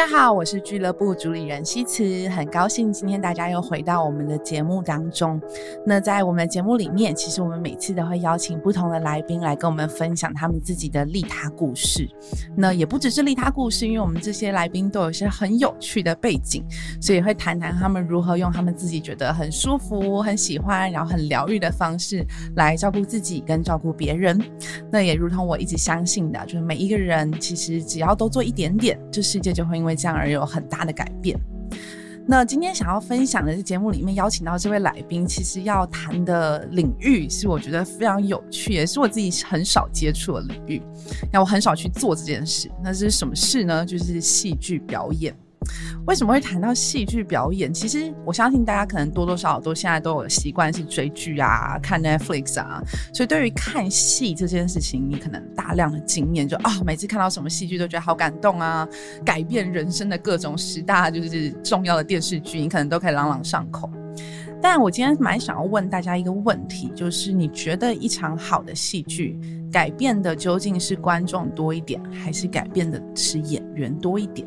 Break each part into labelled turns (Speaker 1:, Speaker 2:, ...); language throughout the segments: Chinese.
Speaker 1: 大家好，我是俱乐部主理人西慈，很高兴今天大家又回到我们的节目当中。那在我们的节目里面，其实我们每次都会邀请不同的来宾来跟我们分享他们自己的利他故事。那也不只是利他故事，因为我们这些来宾都有一些很有趣的背景，所以会谈谈他们如何用他们自己觉得很舒服、很喜欢，然后很疗愈的方式来照顾自己跟照顾别人。那也如同我一直相信的，就是每一个人其实只要都做一点点，这世界就会因为这样而有很大的改变。那今天想要分享的是节目里面邀请到这位来宾，其实要谈的领域是我觉得非常有趣，也是我自己很少接触的领域。那我很少去做这件事，那是什么事呢？就是戏剧表演。为什么会谈到戏剧表演？其实我相信大家可能多多少少都现在都有习惯是追剧啊、看 Netflix 啊，所以对于看戏这件事情，你可能大量的经验，就啊，每次看到什么戏剧都觉得好感动啊，改变人生的各种十大就是重要的电视剧，你可能都可以朗朗上口。但我今天蛮想要问大家一个问题，就是你觉得一场好的戏剧改变的究竟是观众多一点，还是改变的是演员多一点？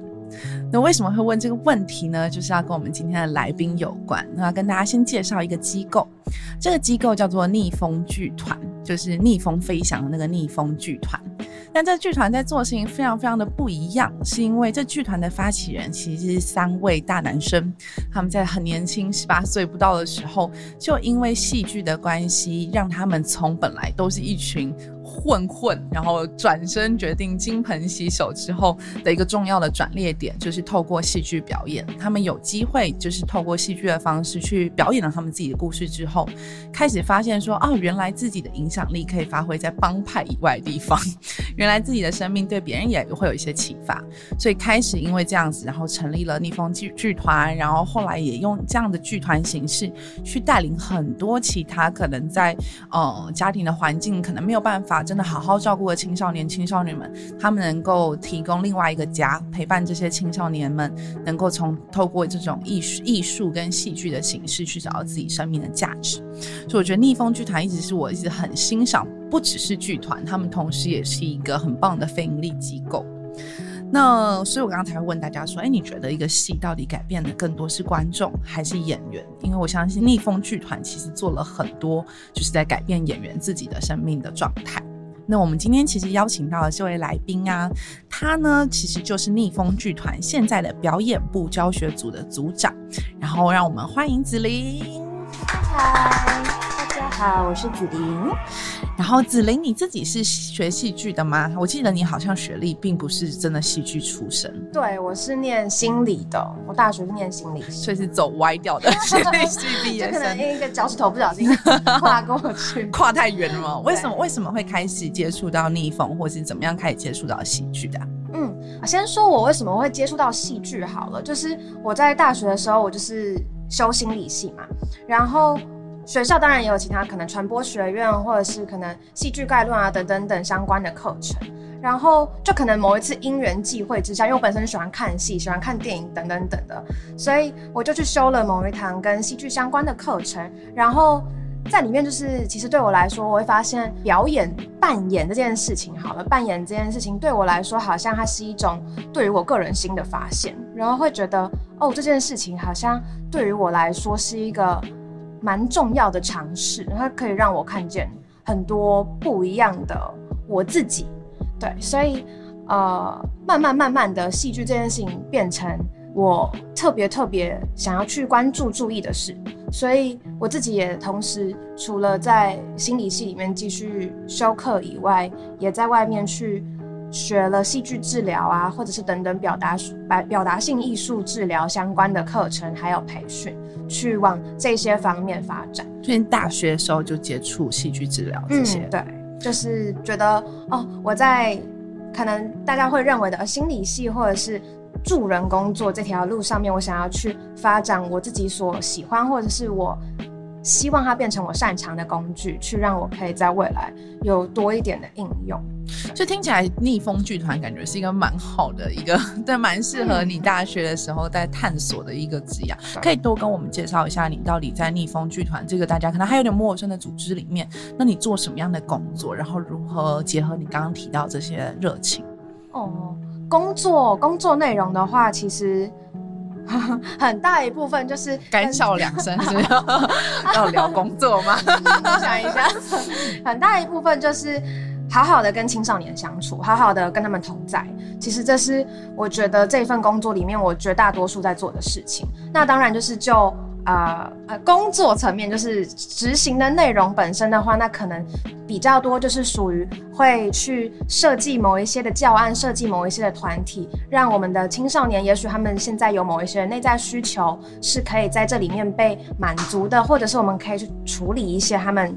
Speaker 1: 那为什么会问这个问题呢？就是要跟我们今天的来宾有关。那要跟大家先介绍一个机构，这个机构叫做逆风剧团，就是逆风飞翔的那个逆风剧团。但这剧团在做事情非常非常的不一样，是因为这剧团的发起人其实是三位大男生，他们在很年轻十八岁不到的时候，就因为戏剧的关系，让他们从本来都是一群。混混，然后转身决定金盆洗手之后的一个重要的转捩点，就是透过戏剧表演，他们有机会就是透过戏剧的方式去表演了他们自己的故事之后，开始发现说，哦，原来自己的影响力可以发挥在帮派以外的地方，原来自己的生命对别人也会有一些启发，所以开始因为这样子，然后成立了逆风剧剧团，然后后来也用这样的剧团形式去带领很多其他可能在呃家庭的环境可能没有办法。啊真的好好照顾的青少年、青少年们，他们能够提供另外一个家，陪伴这些青少年们，能够从透过这种艺术、艺术跟戏剧的形式去找到自己生命的价值。所以我觉得逆风剧团一直是我一直很欣赏，不只是剧团，他们同时也是一个很棒的非营利机构。那所以我刚才问大家说，哎，你觉得一个戏到底改变的更多是观众还是演员？因为我相信逆风剧团其实做了很多，就是在改变演员自己的生命的状态。那我们今天其实邀请到的这位来宾啊，他呢其实就是逆风剧团现在的表演部教学组的组长，然后让我们欢迎子琳。
Speaker 2: 嗨，大家好，我是子琳。
Speaker 1: 然后子琳，你自己是学戏剧的吗？我记得你好像学历并不是真的戏剧出身。
Speaker 2: 对，我是念心理的，我大学是念心理，
Speaker 1: 所以是走歪掉的心理系毕业生。
Speaker 2: 可能一个脚趾头不小心跨过去，
Speaker 1: 跨太远了吗？为什么？为什么会开始接触到逆风，或是怎么样开始接触到戏剧的？
Speaker 2: 嗯，先说我为什么会接触到戏剧好了，就是我在大学的时候，我就是修心理系嘛，然后。学校当然也有其他可能传播学院或者是可能戏剧概论啊等等等相关的课程，然后就可能某一次因缘际会之下，因为我本身喜欢看戏、喜欢看电影等等等的，所以我就去修了某一堂跟戏剧相关的课程。然后在里面，就是其实对我来说，我会发现表演扮演这件事情，好了，扮演这件事情对我来说，好像它是一种对于我个人新的发现，然后会觉得哦，这件事情好像对于我来说是一个。蛮重要的尝试，它可以让我看见很多不一样的我自己。对，所以呃，慢慢慢慢的，戏剧这件事情变成我特别特别想要去关注、注意的事。所以我自己也同时除了在心理系里面继续修课以外，也在外面去学了戏剧治疗啊，或者是等等表达表表达性艺术治疗相关的课程，还有培训。去往这些方面发展。
Speaker 1: 所以大学的时候就接触戏剧治疗这些，
Speaker 2: 对，就是觉得哦，我在可能大家会认为的心理系或者是助人工作这条路上面，我想要去发展我自己所喜欢或者是我。希望它变成我擅长的工具，去让我可以在未来有多一点的应用。
Speaker 1: 就听起来逆风剧团感觉是一个蛮好的一个，对，蛮适合你大学的时候在探索的一个职业。可以多跟我们介绍一下，你到底在逆风剧团这个大家可能还有点陌生的组织里面，那你做什么样的工作？然后如何结合你刚刚提到这些热情？
Speaker 2: 哦。工作工作内容的话，其实 很大一部分就是
Speaker 1: 干笑两声，是要聊工作吗？
Speaker 2: 我 想一下，很大一部分就是好好的跟青少年相处，好好的跟他们同在。其实这是我觉得这份工作里面我绝大多数在做的事情。那当然就是就。啊呃，工作层面就是执行的内容本身的话，那可能比较多，就是属于会去设计某一些的教案，设计某一些的团体，让我们的青少年，也许他们现在有某一些内在需求，是可以在这里面被满足的，或者是我们可以去处理一些他们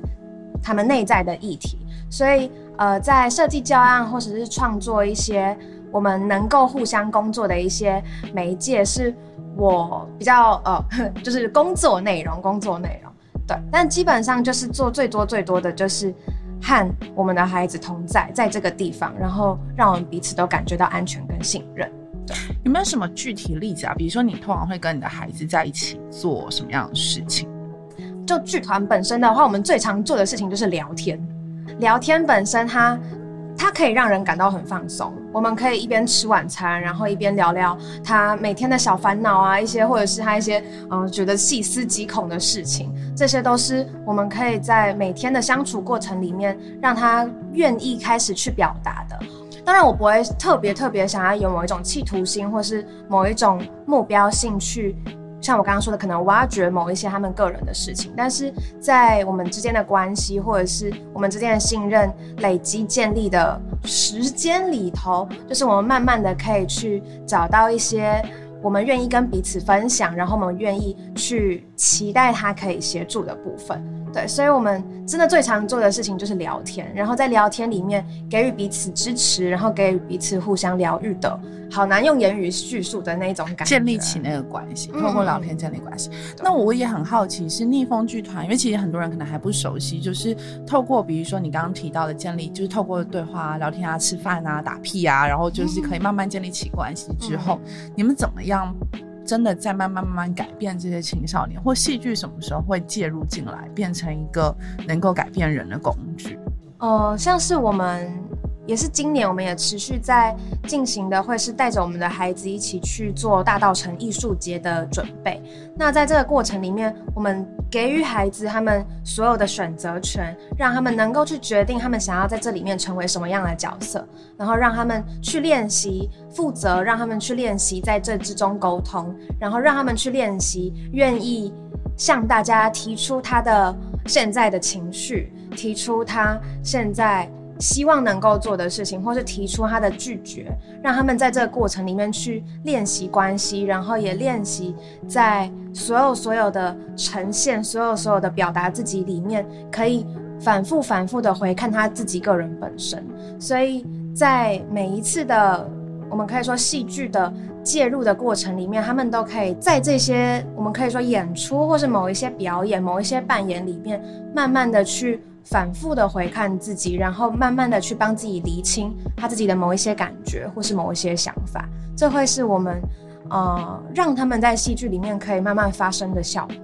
Speaker 2: 他们内在的议题。所以呃，在设计教案或者是创作一些我们能够互相工作的一些媒介是。我比较呃，就是工作内容，工作内容，对，但基本上就是做最多最多的就是和我们的孩子同在，在这个地方，然后让我们彼此都感觉到安全跟信任。对，
Speaker 1: 有没有什么具体例子啊？比如说你通常会跟你的孩子在一起做什么样的事情？
Speaker 2: 就剧团本身的话，我们最常做的事情就是聊天。聊天本身，它它可以让人感到很放松。我们可以一边吃晚餐，然后一边聊聊他每天的小烦恼啊，一些或者是他一些嗯觉得细思极恐的事情，这些都是我们可以在每天的相处过程里面让他愿意开始去表达的。当然，我不会特别特别想要有某一种企图心，或是某一种目标性去。像我刚刚说的，可能挖掘某一些他们个人的事情，但是在我们之间的关系，或者是我们之间的信任累积建立的时间里头，就是我们慢慢的可以去找到一些我们愿意跟彼此分享，然后我们愿意去期待他可以协助的部分。对，所以我们真的最常做的事情就是聊天，然后在聊天里面给予彼此支持，然后给予彼此互相疗愈的。好难用言语叙述的那种感觉，
Speaker 1: 建立起那个关系，透过聊天建立关系。那我也很好奇，是逆风剧团，因为其实很多人可能还不熟悉，就是透过比如说你刚刚提到的建立，就是透过对话、聊天啊、吃饭啊、打屁啊，然后就是可以慢慢建立起关系之后，你们怎么样真的在慢慢慢慢改变这些青少年，或戏剧什么时候会介入进来，变成一个能够改变人的工具？
Speaker 2: 呃，像是我们。也是今年，我们也持续在进行的，会是带着我们的孩子一起去做大道城艺术节的准备。那在这个过程里面，我们给予孩子他们所有的选择权，让他们能够去决定他们想要在这里面成为什么样的角色，然后让他们去练习负责，让他们去练习在这之中沟通，然后让他们去练习愿意向大家提出他的现在的情绪，提出他现在。希望能够做的事情，或是提出他的拒绝，让他们在这个过程里面去练习关系，然后也练习在所有所有的呈现、所有所有的表达自己里面，可以反复反复的回看他自己个人本身。所以在每一次的我们可以说戏剧的介入的过程里面，他们都可以在这些我们可以说演出，或是某一些表演、某一些扮演里面，慢慢的去。反复的回看自己，然后慢慢的去帮自己厘清他自己的某一些感觉或是某一些想法，这会是我们呃让他们在戏剧里面可以慢慢发生的效果。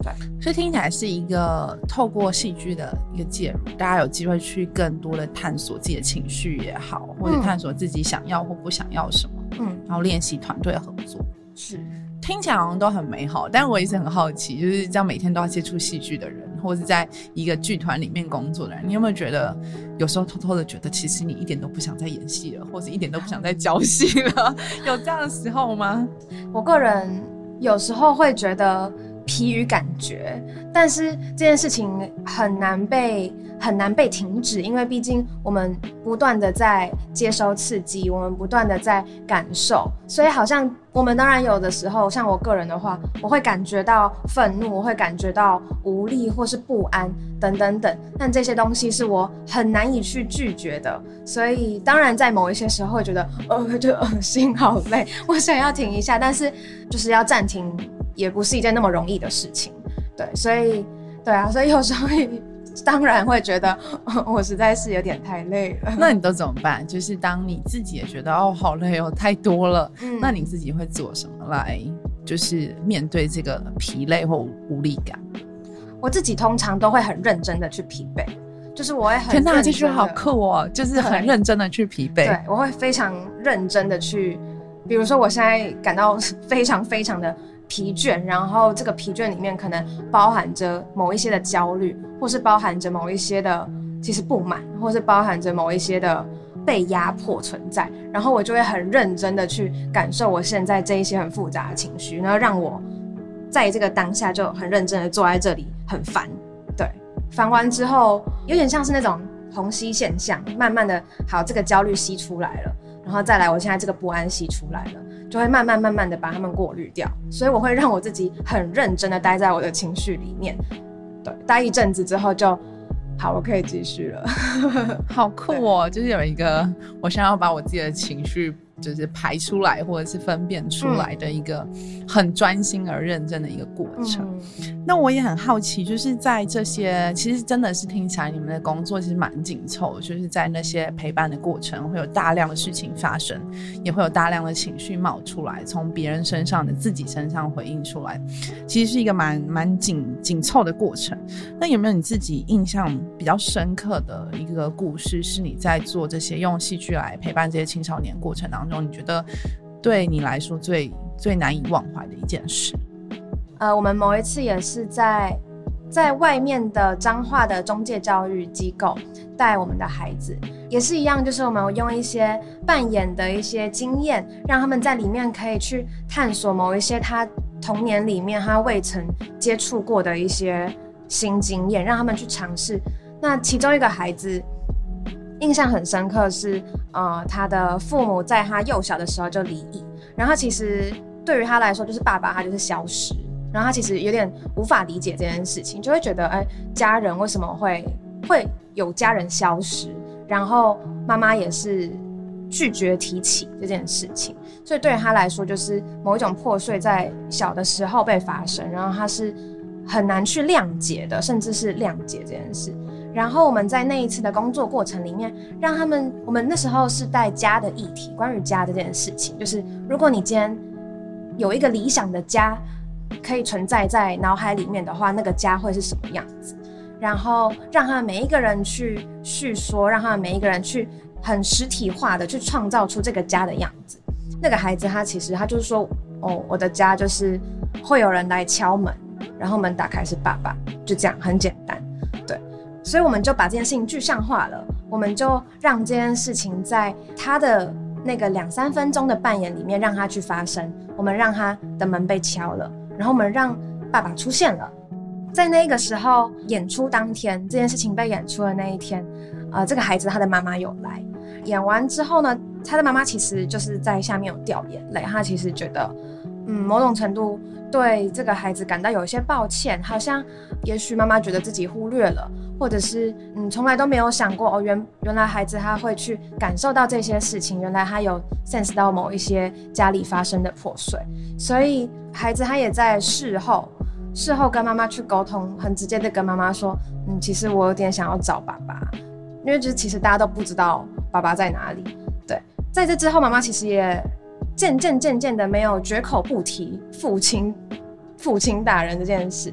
Speaker 2: 对，
Speaker 1: 所以听起来是一个透过戏剧的一个介入，大家有机会去更多的探索自己的情绪也好，或者探索自己想要或不想要什么，嗯，然后练习团队合作。
Speaker 2: 是，
Speaker 1: 听起来好像都很美好，但我一直很好奇，就是这样每天都要接触戏剧的人。或是在一个剧团里面工作的人，你有没有觉得有时候偷偷的觉得，其实你一点都不想再演戏了，或者一点都不想再 教戏了？有这样的时候吗？
Speaker 2: 我个人有时候会觉得疲于感觉，但是这件事情很难被。很难被停止，因为毕竟我们不断的在接收刺激，我们不断的在感受，所以好像我们当然有的时候，像我个人的话，我会感觉到愤怒，我会感觉到无力或是不安等等等，但这些东西是我很难以去拒绝的，所以当然在某一些时候会觉得，呃，就恶心，好累，我想要停一下，但是就是要暂停，也不是一件那么容易的事情，对，所以，对啊，所以有时候。当然会觉得 我实在是有点太累了。
Speaker 1: 那你都怎么办？就是当你自己也觉得哦好累哦太多了，那你自己会做什么来就是面对这个疲累或无力感？
Speaker 2: 我自己通常都会很认真的去疲惫，就是我会很
Speaker 1: 天哪，这句好
Speaker 2: 真地
Speaker 1: 酷哦！就是很认真的去疲惫。
Speaker 2: 对，我会非常认真的去，比如说我现在感到非常非常的疲倦，然后这个疲倦里面可能包含着某一些的焦虑，或是包含着某一些的其实不满，或是包含着某一些的被压迫存在，然后我就会很认真的去感受我现在这一些很复杂的情绪，然后让我在这个当下就很认真的坐在这里，很烦，对，烦完之后有点像是那种虹吸现象，慢慢的，好，这个焦虑吸出来了，然后再来，我现在这个不安吸出来了，就会慢慢慢慢的把它们过滤掉，所以我会让我自己很认真的待在我的情绪里面，对，待一阵子之后就好，我可以继续了。
Speaker 1: 好酷哦！就是有一个我想要把我自己的情绪就是排出来，或者是分辨出来的一个很专心而认真的一个过程。
Speaker 2: 嗯
Speaker 1: 那我也很好奇，就是在这些其实真的是听起来你们的工作其实蛮紧凑，就是在那些陪伴的过程会有大量的事情发生，也会有大量的情绪冒出来，从别人身上的自己身上回应出来，其实是一个蛮蛮紧紧凑的过程。那有没有你自己印象比较深刻的一个故事，是你在做这些用戏剧来陪伴这些青少年过程当中，中你觉得对你来说最最难以忘怀的一件事？
Speaker 2: 呃，我们某一次也是在在外面的彰化的中介教育机构带我们的孩子，也是一样，就是我们用一些扮演的一些经验，让他们在里面可以去探索某一些他童年里面他未曾接触过的一些新经验，让他们去尝试。那其中一个孩子印象很深刻是，呃，他的父母在他幼小的时候就离异，然后其实对于他来说，就是爸爸他就是消失，然后他其实有点无法理解这件事情，就会觉得，哎，家人为什么会会有家人消失？然后妈妈也是拒绝提起这件事情，所以对于他来说，就是某一种破碎在小的时候被发生，然后他是很难去谅解的，甚至是谅解这件事。然后我们在那一次的工作过程里面，让他们，我们那时候是带家的议题，关于家这件事情，就是如果你今天有一个理想的家可以存在在脑海里面的话，那个家会是什么样子？然后让他们每一个人去叙说，让他们每一个人去很实体化的去创造出这个家的样子。那个孩子他其实他就是说，哦，我的家就是会有人来敲门，然后门打开是爸爸，就这样很简单，所以我们就把这件事情具象化了，我们就让这件事情在他的那个两三分钟的扮演里面让他去发生。我们让他的门被敲了，然后我们让爸爸出现了。在那个时候，演出当天，这件事情被演出的那一天，呃，这个孩子他的妈妈有来。演完之后呢，他的妈妈其实就是在下面有掉眼泪，他其实觉得，嗯，某种程度对这个孩子感到有一些抱歉，好像也许妈妈觉得自己忽略了，或者是嗯，从来都没有想过哦，原原来孩子他会去感受到这些事情，原来他有 sense 到某一些家里发生的破碎，所以孩子他也在事后。事后跟妈妈去沟通，很直接的跟妈妈说，嗯，其实我有点想要找爸爸，因为就是其实大家都不知道爸爸在哪里。对，在这之后，妈妈其实也渐渐渐渐的没有绝口不提父亲父亲大人这件事。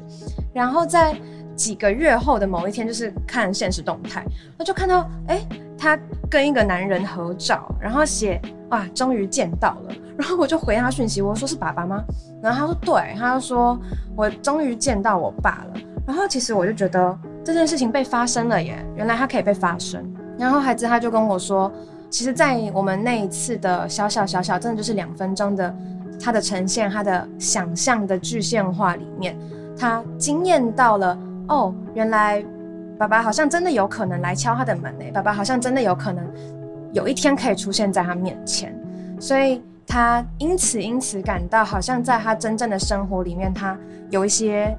Speaker 2: 然后在几个月后的某一天，就是看现实动态，我就看到，哎，他跟一个男人合照，然后写，哇，终于见到了。然后我就回他讯息，我说是爸爸吗？然后他说对，他就说我终于见到我爸了。然后其实我就觉得这件事情被发生了耶，原来它可以被发生。然后孩子他就跟我说，其实，在我们那一次的小小小小，真的就是两分钟的他的呈现，他的想象的具现化里面，他惊艳到了哦，原来爸爸好像真的有可能来敲他的门诶，爸爸好像真的有可能有一天可以出现在他面前，所以。他因此因此感到，好像在他真正的生活里面，他有一些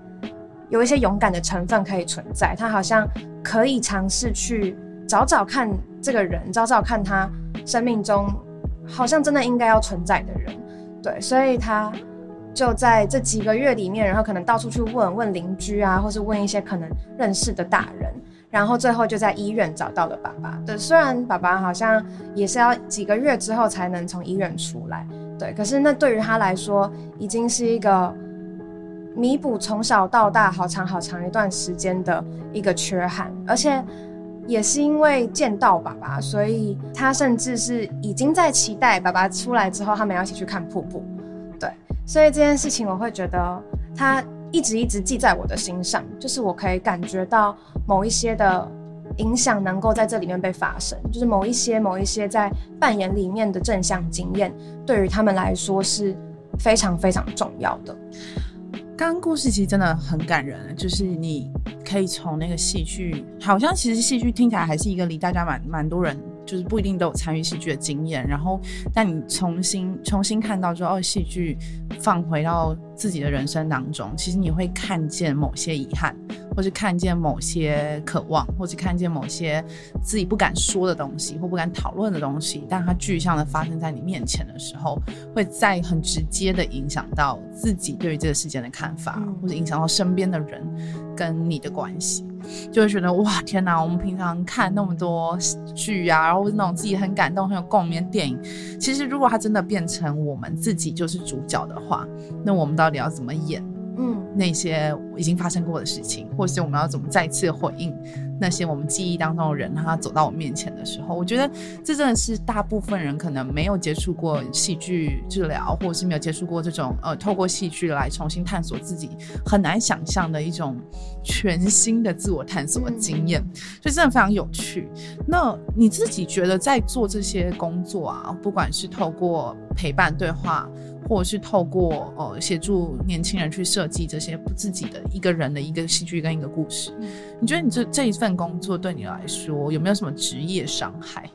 Speaker 2: 有一些勇敢的成分可以存在。他好像可以尝试去找找看这个人，找找看他生命中好像真的应该要存在的人。对，所以他就在这几个月里面，然后可能到处去问问邻居啊，或是问一些可能认识的大人。然后最后就在医院找到了爸爸。对，虽然爸爸好像也是要几个月之后才能从医院出来，对，可是那对于他来说，已经是一个弥补从小到大好长好长一段时间的一个缺憾。而且也是因为见到爸爸，所以他甚至是已经在期待爸爸出来之后，他们要一起去看瀑布。对，所以这件事情我会觉得他一直一直记在我的心上，就是我可以感觉到某一些的影响能够在这里面被发生，就是某一些某一些在扮演里面的正向经验，对于他们来说是非常非常重要的。
Speaker 1: 刚刚故事其实真的很感人，就是你可以从那个戏剧，好像其实戏剧听起来还是一个离大家蛮蛮多人，就是不一定都有参与戏剧的经验。然后，但你重新重新看到之后，哦，戏剧放回到自己的人生当中，其实你会看见某些遗憾。或是看见某些渴望，或是看见某些自己不敢说的东西，或不敢讨论的东西，但它具象的发生在你面前的时候，会在很直接的影响到自己对于这个事件的看法，或者影响到身边的人跟你的关系，就会觉得哇天哪！我们平常看那么多剧啊，然后那种自己很感动、很有共鸣的电影，其实如果它真的变成我们自己就是主角的话，那我们到底要怎么演？嗯，那些已经发生过的事情，或是我们要怎么再次回应那些我们记忆当中的人，让他走到我面前的时候，我觉得这真的是大部分人可能没有接触过戏剧治疗，或者是没有接触过这种呃，透过戏剧来重新探索自己，很难想象的一种全新的自我探索的经验，所以真的非常有趣。那你自己觉得在做这些工作啊，不管是透过陪伴对话。或者是透过呃协助年轻人去设计这些不自己的一个人的一个戏剧跟一个故事，你觉得你这这一份工作对你来说有没有什么职业伤害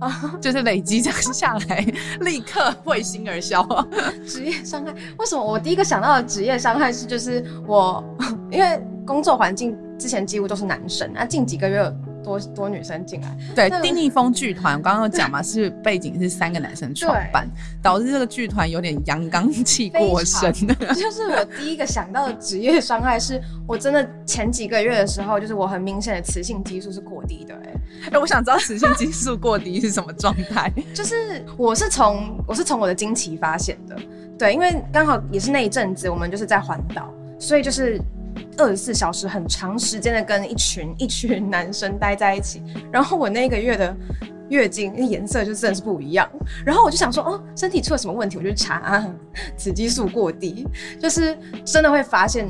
Speaker 1: 啊？就是累积这样下来，立刻会心而消。
Speaker 2: 职业伤害？为什么我第一个想到的职业伤害是就是我 因为工作环境之前几乎都是男生，那近几个月。多多女生进来，
Speaker 1: 对，丁立峰剧团，刚刚有讲嘛，是背景是三个男生创办，导致这个剧团有点阳刚气过深。
Speaker 2: 就是我第一个想到的职业伤害，是我真的前几个月的时候，就是我很明显的雌性激素是过低的。哎，
Speaker 1: 哎，我想知道雌性激素过低是什么状态？
Speaker 2: 就是我是从我是从我的经期发现的，对，因为刚好也是那一阵子，我们就是在环岛，所以就是。二十四小时很长时间的跟一群 一群男生待在一起，然后我那个月的月经颜色就真的是不一样，然后我就想说哦，身体出了什么问题？我就查雌激素过低，就是真的会发现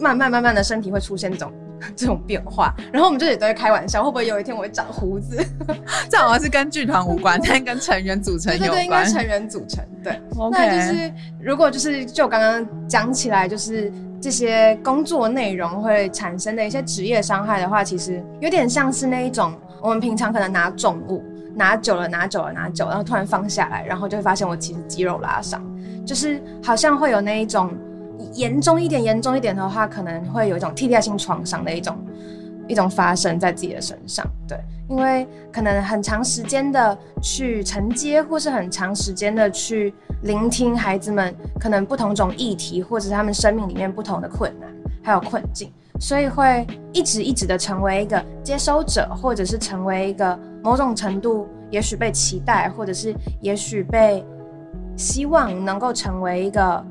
Speaker 2: 慢慢慢慢的身体会出现这种 这种变化，然后我们这里都在开玩笑，会不会有一天我会长胡子？
Speaker 1: 这好像是跟剧团无关，但跟成员组成有关。
Speaker 2: 对对，应该成员组成。对，那就是如果就是就刚刚讲起来就是。这些工作内容会产生的一些职业伤害的话，其实有点像是那一种，我们平常可能拿重物拿久了，拿久了，拿久，然后突然放下来，然后就会发现我其实肌肉拉伤，就是好像会有那一种严重一点，严重一点的话，可能会有一种替代性创伤的一种一种发生在自己的身上。对，因为可能很长时间的去承接，或是很长时间的去。聆听孩子们可能不同种议题，或者是他们生命里面不同的困难，还有困境，所以会一直一直的成为一个接收者，或者是成为一个某种程度，也许被期待，或者是也许被希望能够成为一个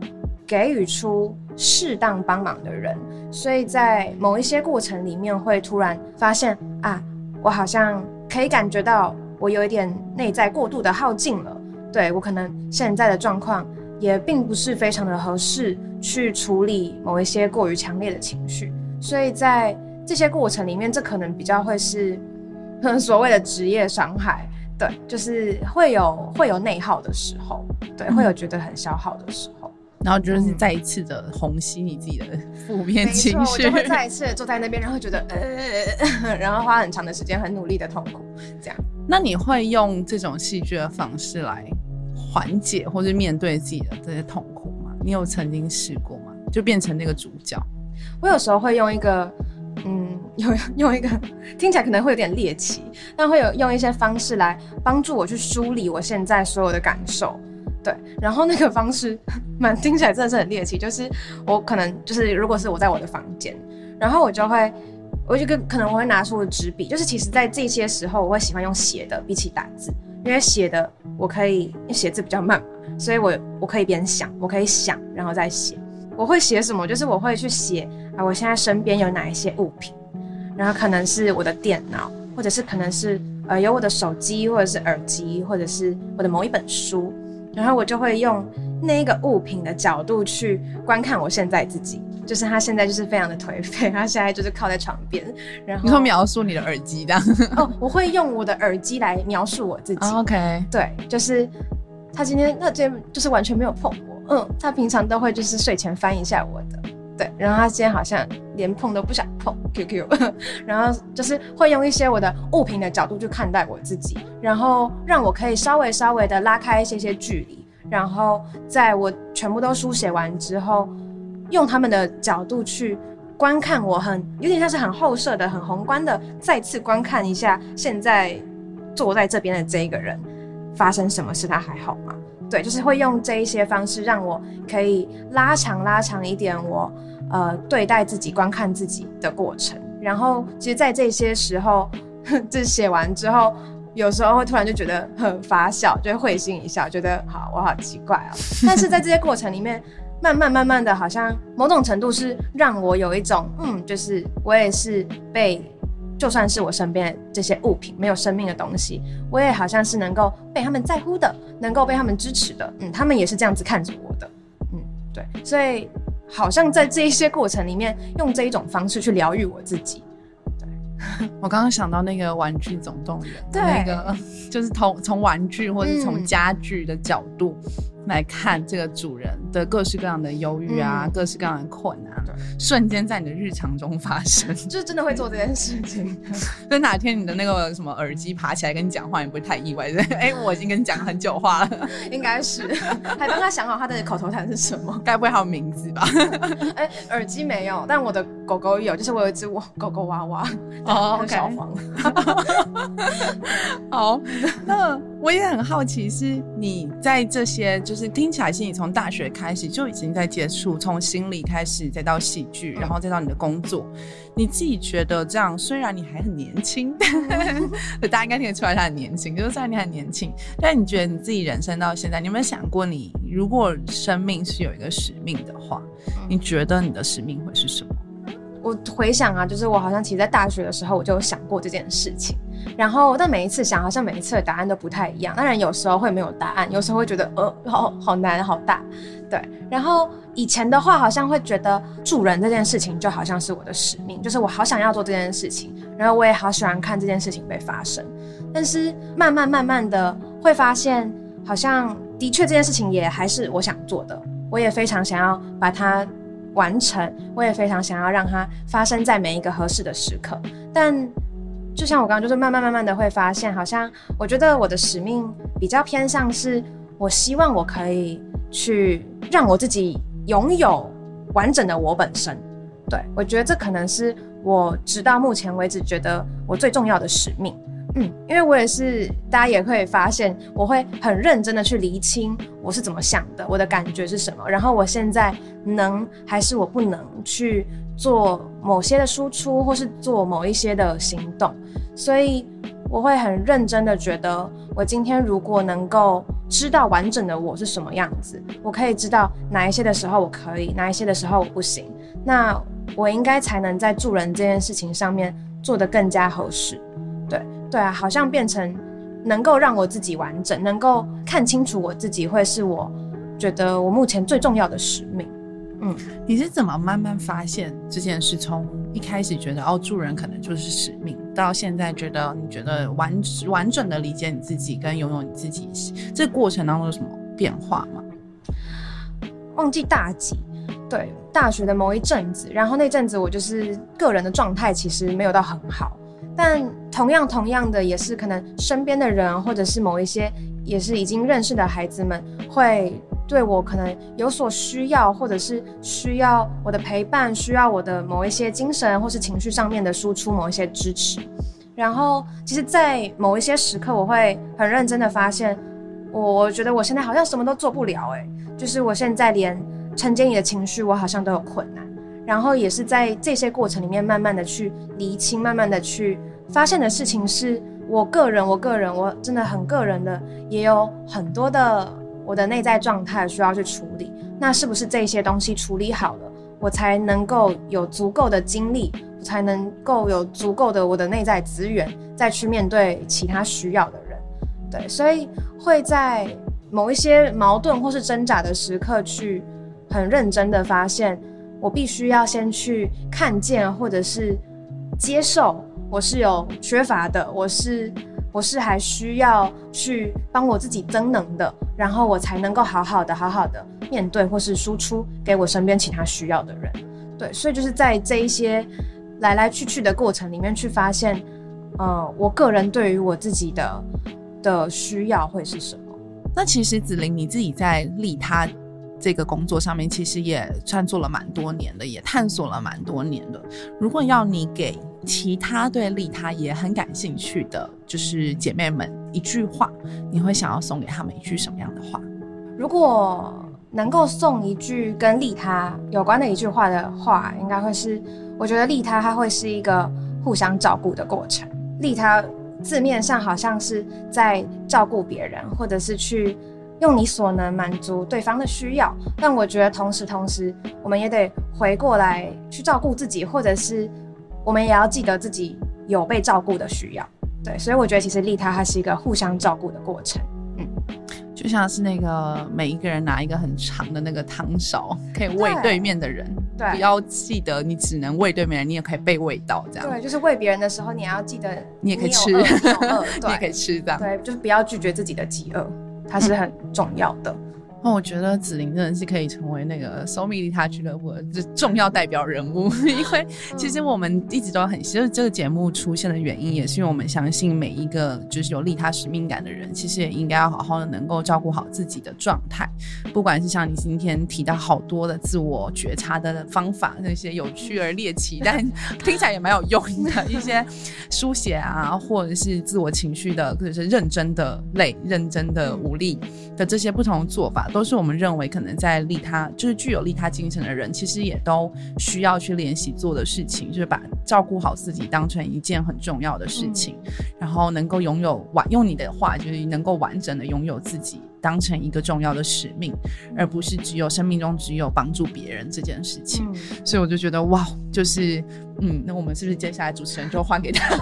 Speaker 2: 给予出适当帮忙的人。所以在某一些过程里面，会突然发现啊，我好像可以感觉到我有一点内在过度的耗尽了。对我可能现在的状况也并不是非常的合适去处理某一些过于强烈的情绪，所以在这些过程里面，这可能比较会是 所谓的职业伤害。对，就是会有会有内耗的时候，对，会有觉得很消耗的时候，
Speaker 1: 然后就是再一次的虹吸你自己的负面情绪，
Speaker 2: 我就会再一次坐在那边，然后觉得呃，然后花很长的时间，很努力的痛苦，这样。
Speaker 1: 那你会用这种戏剧的方式来？缓解或者面对自己的这些痛苦吗？你有曾经试过吗？就变成那个主角？
Speaker 2: 我有时候会用一个，嗯，有用一个听起来可能会有点猎奇，但会有用一些方式来帮助我去梳理我现在所有的感受。对，然后那个方式蛮听起来真的是很猎奇，就是我可能就是如果是我在我的房间，然后我就会，我就跟可能我会拿出纸笔，就是其实在这些时候我会喜欢用写的，比起打字。因为写的我可以写字比较慢，所以我我可以边想，我可以想，然后再写。我会写什么？就是我会去写啊，我现在身边有哪一些物品，然后可能是我的电脑，或者是可能是呃有我的手机，或者是耳机，或者是我的某一本书，然后我就会用那一个物品的角度去观看我现在自己。就是他现在就是非常的颓废，他现在就是靠在床边，然后
Speaker 1: 你说描述你的耳机的
Speaker 2: 哦，我会用我的耳机来描述我自己。
Speaker 1: OK，
Speaker 2: 对，就是他今天那今天就是完全没有碰我，嗯，他平常都会就是睡前翻一下我的，对，然后他今天好像连碰都不想碰 QQ，然后就是会用一些我的物品的角度去看待我自己，然后让我可以稍微稍微的拉开一些些距离，然后在我全部都书写完之后。用他们的角度去观看，我很有点像是很后设的、很宏观的，再次观看一下现在坐在这边的这一个人发生什么事，他还好吗？对，就是会用这一些方式让我可以拉长拉长一点我呃对待自己、观看自己的过程。然后，其实，在这些时候，这写完之后，有时候会突然就觉得很发笑，就会会心一笑，觉得好，我好奇怪啊。但是在这些过程里面。慢慢慢慢的，好像某种程度是让我有一种，嗯，就是我也是被，就算是我身边这些物品没有生命的东西，我也好像是能够被他们在乎的，能够被他们支持的，嗯，他们也是这样子看着我的，嗯，对，所以好像在这一些过程里面，用这一种方式去疗愈我自己。
Speaker 1: 对 我刚刚想到那个《玩具总动员》，那个 就是从从玩具或者从家具的角度。来看这个主人的各式各样的忧郁啊，各式各样的困难，瞬间在你的日常中发生，
Speaker 2: 就是真的会做这件事情。
Speaker 1: 就哪天你的那个什么耳机爬起来跟你讲话，也不会太意外。对，哎，我已经跟你讲很久话了，
Speaker 2: 应该是还帮他想好他的口头禅是什么，
Speaker 1: 该不会还有名字吧？
Speaker 2: 哎，耳机没有，但我的狗狗有，就是我有一只我狗狗娃娃哦，小黄。
Speaker 1: 好，那我也很好奇，是你在这些就。是听起来是你从大学开始就已经在接触，从心理开始，再到戏剧，然后再到你的工作。你自己觉得这样，虽然你还很年轻，大家应该听得出来他很年轻。就是虽然你很年轻，但你觉得你自己人生到现在，你有没有想过，你如果生命是有一个使命的话，你觉得你的使命会是什么？
Speaker 2: 我回想啊，就是我好像其实在大学的时候我就有想过这件事情，然后但每一次想，好像每一次的答案都不太一样。当然有时候会没有答案，有时候会觉得呃好好难好大，对。然后以前的话好像会觉得助人这件事情就好像是我的使命，就是我好想要做这件事情，然后我也好喜欢看这件事情被发生。但是慢慢慢慢的会发现，好像的确这件事情也还是我想做的，我也非常想要把它。完成，我也非常想要让它发生在每一个合适的时刻。但就像我刚刚，就是慢慢慢慢的会发现，好像我觉得我的使命比较偏向是，我希望我可以去让我自己拥有完整的我本身。对我觉得这可能是我直到目前为止觉得我最重要的使命。嗯，因为我也是，大家也会发现，我会很认真的去厘清我是怎么想的，我的感觉是什么，然后我现在能还是我不能去做某些的输出，或是做某一些的行动，所以我会很认真的觉得，我今天如果能够知道完整的我是什么样子，我可以知道哪一些的时候我可以，哪一些的时候我不行，那我应该才能在助人这件事情上面做得更加合适，对。对啊，好像变成能够让我自己完整，能够看清楚我自己，会是我觉得我目前最重要的使命。
Speaker 1: 嗯，你是怎么慢慢发现这件事？从一开始觉得哦，助人可能就是使命，到现在觉得你觉得完完整的理解你自己跟拥有你自己，这过程当中有什么变化吗？
Speaker 2: 忘记大几？对，大学的某一阵子，然后那阵子我就是个人的状态其实没有到很好。但同样同样的，也是可能身边的人，或者是某一些也是已经认识的孩子们，会对我可能有所需要，或者是需要我的陪伴，需要我的某一些精神或是情绪上面的输出，某一些支持。然后，其实，在某一些时刻，我会很认真的发现，我觉得我现在好像什么都做不了，诶，就是我现在连承接你的情绪，我好像都有困难。然后也是在这些过程里面，慢慢的去厘清，慢慢的去发现的事情，是我个人，我个人，我真的很个人的，也有很多的我的内在状态需要去处理。那是不是这些东西处理好了，我才能够有足够的精力，才能够有足够的我的内在资源，再去面对其他需要的人。对，所以会在某一些矛盾或是挣扎的时刻，去很认真的发现，我必须要先去看见，或者是接受我是有缺乏的，我是我是还需要去帮我自己增能的，然后我才能够好好的好好的面对或是输出给我身边其他需要的人。对，所以就是在这一些。来来去去的过程里面，去发现，呃，我个人对于我自己的的需要会是什么？
Speaker 1: 那其实子玲你自己在利他这个工作上面，其实也算做了蛮多年的，也探索了蛮多年的。如果要你给其他对利他也很感兴趣的，就是姐妹们一句话，你会想要送给他们一句什么样的话？
Speaker 2: 如果能够送一句跟利他有关的一句话的话，应该会是。我觉得利他，它会是一个互相照顾的过程。利他字面上好像是在照顾别人，或者是去用你所能满足对方的需要。但我觉得同时，同时我们也得回过来去照顾自己，或者是我们也要记得自己有被照顾的需要。对，所以我觉得其实利他它是一个互相照顾的过程。嗯。
Speaker 1: 就像是那个每一个人拿一个很长的那个汤勺，可以喂对面的人。
Speaker 2: 对，
Speaker 1: 不要记得你只能喂对面人，你也可以被喂到这样。
Speaker 2: 对，就是喂别人的时候，你要记得
Speaker 1: 你也可以吃，
Speaker 2: 你
Speaker 1: 也可以吃这样。
Speaker 2: 对，就是不要拒绝自己的饥饿，它是很重要的。
Speaker 1: 那我觉得紫菱真的是可以成为那个 So Me 利他俱乐部的重要代表人物，因为其实我们一直都很，就是这个节目出现的原因，也是因为我们相信每一个就是有利他使命感的人，其实也应该要好好的能够照顾好自己的状态。不管是像你今天提到好多的自我觉察的方法，那些有趣而猎奇，但 听起来也蛮有用的一些书写啊，或者是自我情绪的，或者是认真的累、认真的无力的这些不同的做法。都是我们认为可能在利他，就是具有利他精神的人，其实也都需要去练习做的事情，就是把照顾好自己当成一件很重要的事情，然后能够拥有完，用你的话就是能够完整的拥有自己。当成一个重要的使命，而不是只有生命中只有帮助别人这件事情。所以我就觉得哇，就是嗯，那我们是不是接下来主持人就换给他？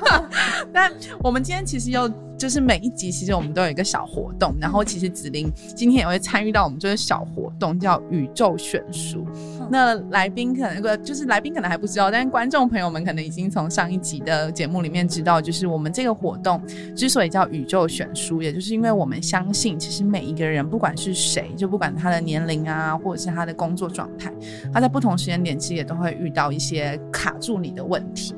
Speaker 1: 但我们今天其实又就是每一集其实我们都有一个小活动，然后其实子琳今天也会参与到我们这个小活动，叫宇宙选书。那来宾可能那个就是来宾可能还不知道，但是观众朋友们可能已经从上一集的节目里面知道，就是我们这个活动之所以叫宇宙选书，也就是因为我们相信，其实每一个人不管是谁，就不管他的年龄啊，或者是他的工作状态，他在不同时间点其实也都会遇到一些卡住你的问题。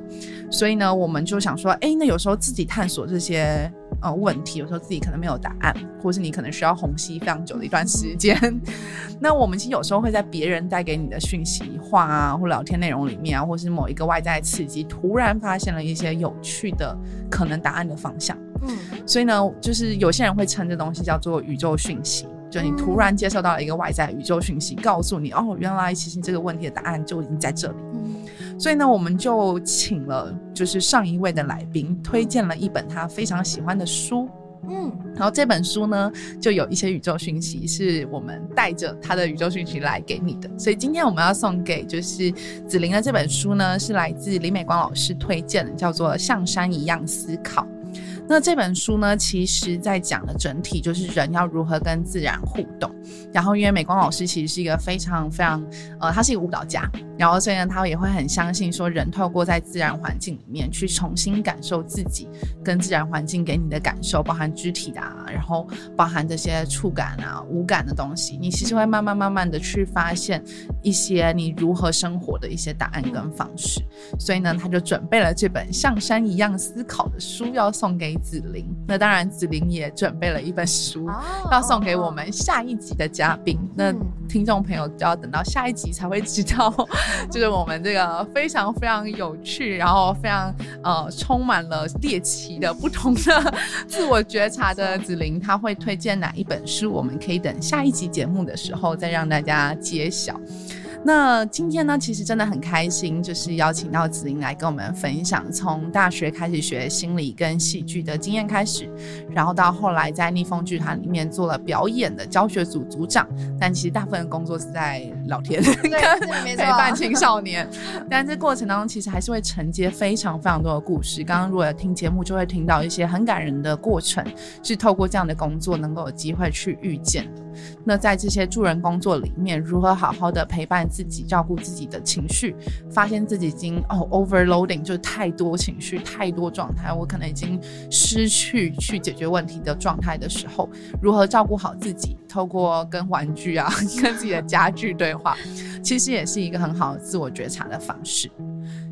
Speaker 1: 所以呢，我们就想说，哎，那有时候自己探索这些。呃，问题有时候自己可能没有答案，或是你可能需要虹吸非常久的一段时间。那我们其实有时候会在别人带给你的讯息、话啊，或聊天内容里面啊，或是某一个外在刺激，突然发现了一些有趣的可能答案的方向。嗯，所以呢，就是有些人会称这东西叫做宇宙讯息，就你突然接受到了一个外在宇宙讯息，告诉你哦，原来其实这个问题的答案就已经在这里。所以呢，我们就请了就是上一位的来宾，推荐了一本他非常喜欢的书，嗯，然后这本书呢，就有一些宇宙讯息，是我们带着他的宇宙讯息来给你的。所以今天我们要送给就是子玲的这本书呢，是来自李美光老师推荐的，叫做《像山一样思考》。那这本书呢，其实在讲的整体就是人要如何跟自然互动。然后，因为美光老师其实是一个非常非常，呃，他是一个舞蹈家，然后所以呢，他也会很相信说，人透过在自然环境里面去重新感受自己跟自然环境给你的感受，包含肢体的，啊，然后包含这些触感啊、五感的东西，你其实会慢慢慢慢的去发现一些你如何生活的一些答案跟方式。所以呢，他就准备了这本像山一样思考的书要送给子玲。那当然，子玲也准备了一本书要送给我们下一集的。嘉宾，那听众朋友就要等到下一集才会知道，就是我们这个非常非常有趣，然后非常呃充满了猎奇的不同的自我觉察的子琳，他会推荐哪一本书？我们可以等下一集节目的时候再让大家揭晓。那今天呢，其实真的很开心，就是邀请到子莹来跟我们分享，从大学开始学心理跟戏剧的经验开始，然后到后来在逆风剧团里面做了表演的教学组组长，但其实大部分工作是在聊天跟 陪伴青少年，但这过程当中其实还是会承接非常非常多的故事。刚刚如果听节目，就会听到一些很感人的过程，是透过这样的工作能够有机会去遇见的。那在这些助人工作里面，如何好好的陪伴自己，照顾自己的情绪，发现自己已经哦 overloading，就是太多情绪、太多状态，我可能已经失去去解决问题的状态的时候，如何照顾好自己？透过跟玩具啊、跟自己的家具对话，其实也是一个很好的自我觉察的方式。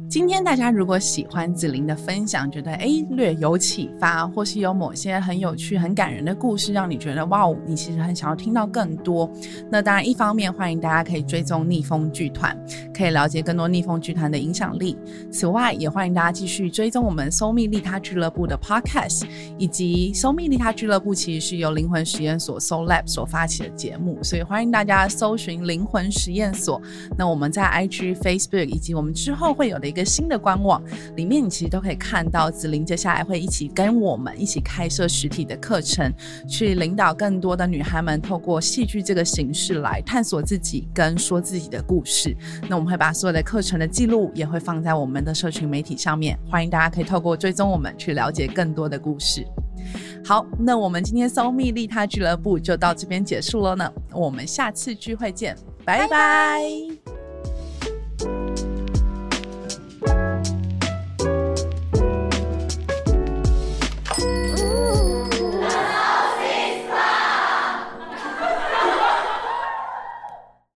Speaker 1: 今天大家如果喜欢子琳的分享，觉得哎略有启发，或是有某些很有趣、很感人的故事，让你觉得哇，你其实很想要听到更多。那当然，一方面欢迎大家可以追踪逆风剧团，可以了解更多逆风剧团的影响力。此外，也欢迎大家继续追踪我们搜密利他俱乐部的 Podcast，以及搜密利他俱乐部其实是由灵魂实验所 Soul Lab 所发起的节目，所以欢迎大家搜寻灵魂实验所。那我们在 IG、Facebook 以及我们之后会有的一个。个新的官网里面，你其实都可以看到子琳接下来会一起跟我们一起开设实体的课程，去领导更多的女孩们透过戏剧这个形式来探索自己跟说自己的故事。那我们会把所有的课程的记录也会放在我们的社群媒体上面，欢迎大家可以透过追踪我们去了解更多的故事。好，那我们今天搜密利他俱乐部就到这边结束了呢，我们下次聚会见，拜拜。